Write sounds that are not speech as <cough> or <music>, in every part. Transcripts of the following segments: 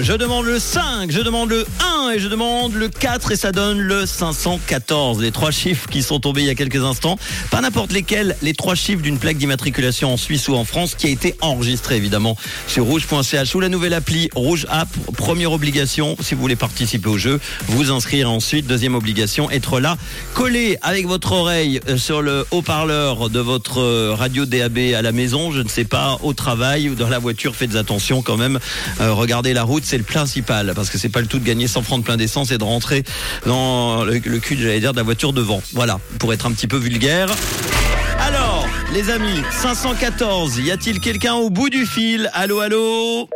Je demande le 5, je demande le 1 et je demande le 4 et ça donne le 514. Les trois chiffres qui sont tombés il y a quelques instants. Pas n'importe lesquels, les trois chiffres d'une plaque d'immatriculation en Suisse ou en France qui a été enregistrée évidemment sur rouge.ch ou la nouvelle appli Rouge App. Première obligation, si vous voulez participer au jeu, vous inscrire ensuite. Deuxième obligation, être là, collé avec votre oreille euh, sur le haut-parleur de votre euh, radio DAB à la maison, je ne sais pas, au travail ou dans la voiture, faites attention quand même. Euh, regardez la route, c'est le principal parce que c'est pas le tout de gagner 100 francs de plein d'essence et de rentrer dans le, le cul, j'allais dire, de la voiture devant. Voilà, pour être un petit peu vulgaire. Alors, les amis, 514, y a-t-il quelqu'un au bout du fil? Allô, allô?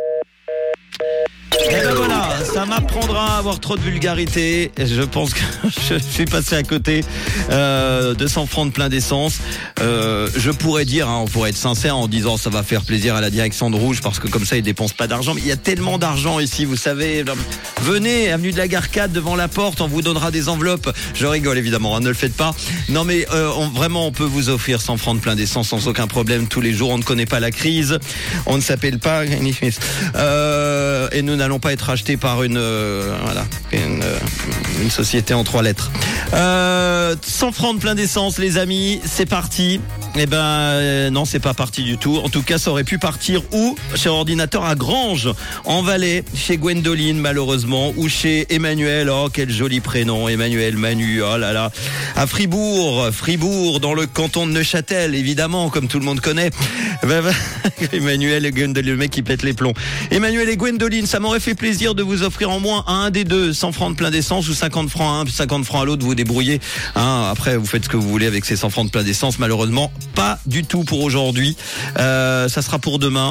Ça m'apprendra à avoir trop de vulgarité. Je pense que <laughs> je suis passé à côté euh, de 100 francs de plein d'essence. Euh, je pourrais dire, hein, on pourrait être sincère en disant ça va faire plaisir à la direction de Rouge parce que comme ça ils dépensent pas d'argent. Mais il y a tellement d'argent ici, vous savez. Venez, avenue de la Garcade, devant la porte, on vous donnera des enveloppes. Je rigole évidemment, hein, ne le faites pas. Non mais euh, on, vraiment, on peut vous offrir 100 francs de plein d'essence sans aucun problème tous les jours. On ne connaît pas la crise, on ne s'appelle pas et nous n'allons pas être achetés par une euh, voilà euh, une, société en trois lettres. Euh, 100 francs de plein d'essence, les amis, c'est parti. Eh ben euh, non, c'est pas parti du tout. En tout cas, ça aurait pu partir où? Chez Ordinateur à Grange, en Valais, chez Gwendoline malheureusement, ou chez Emmanuel. Oh quel joli prénom, Emmanuel Manu. Oh là là. À Fribourg, Fribourg, dans le canton de Neuchâtel, évidemment, comme tout le monde connaît. <laughs> Emmanuel et Gwendoline, le mec qui pète les plombs. Emmanuel et Gwendoline, ça m'aurait fait plaisir de vous offrir en moins un des deux, 100 francs de plein d'essence ou 50 francs à un, puis 50 francs à l'autre, vous débrouillez. Hein, après, vous faites ce que vous voulez avec ces 100 francs de plein d'essence. Malheureusement, pas du tout pour aujourd'hui. Euh, ça sera pour demain.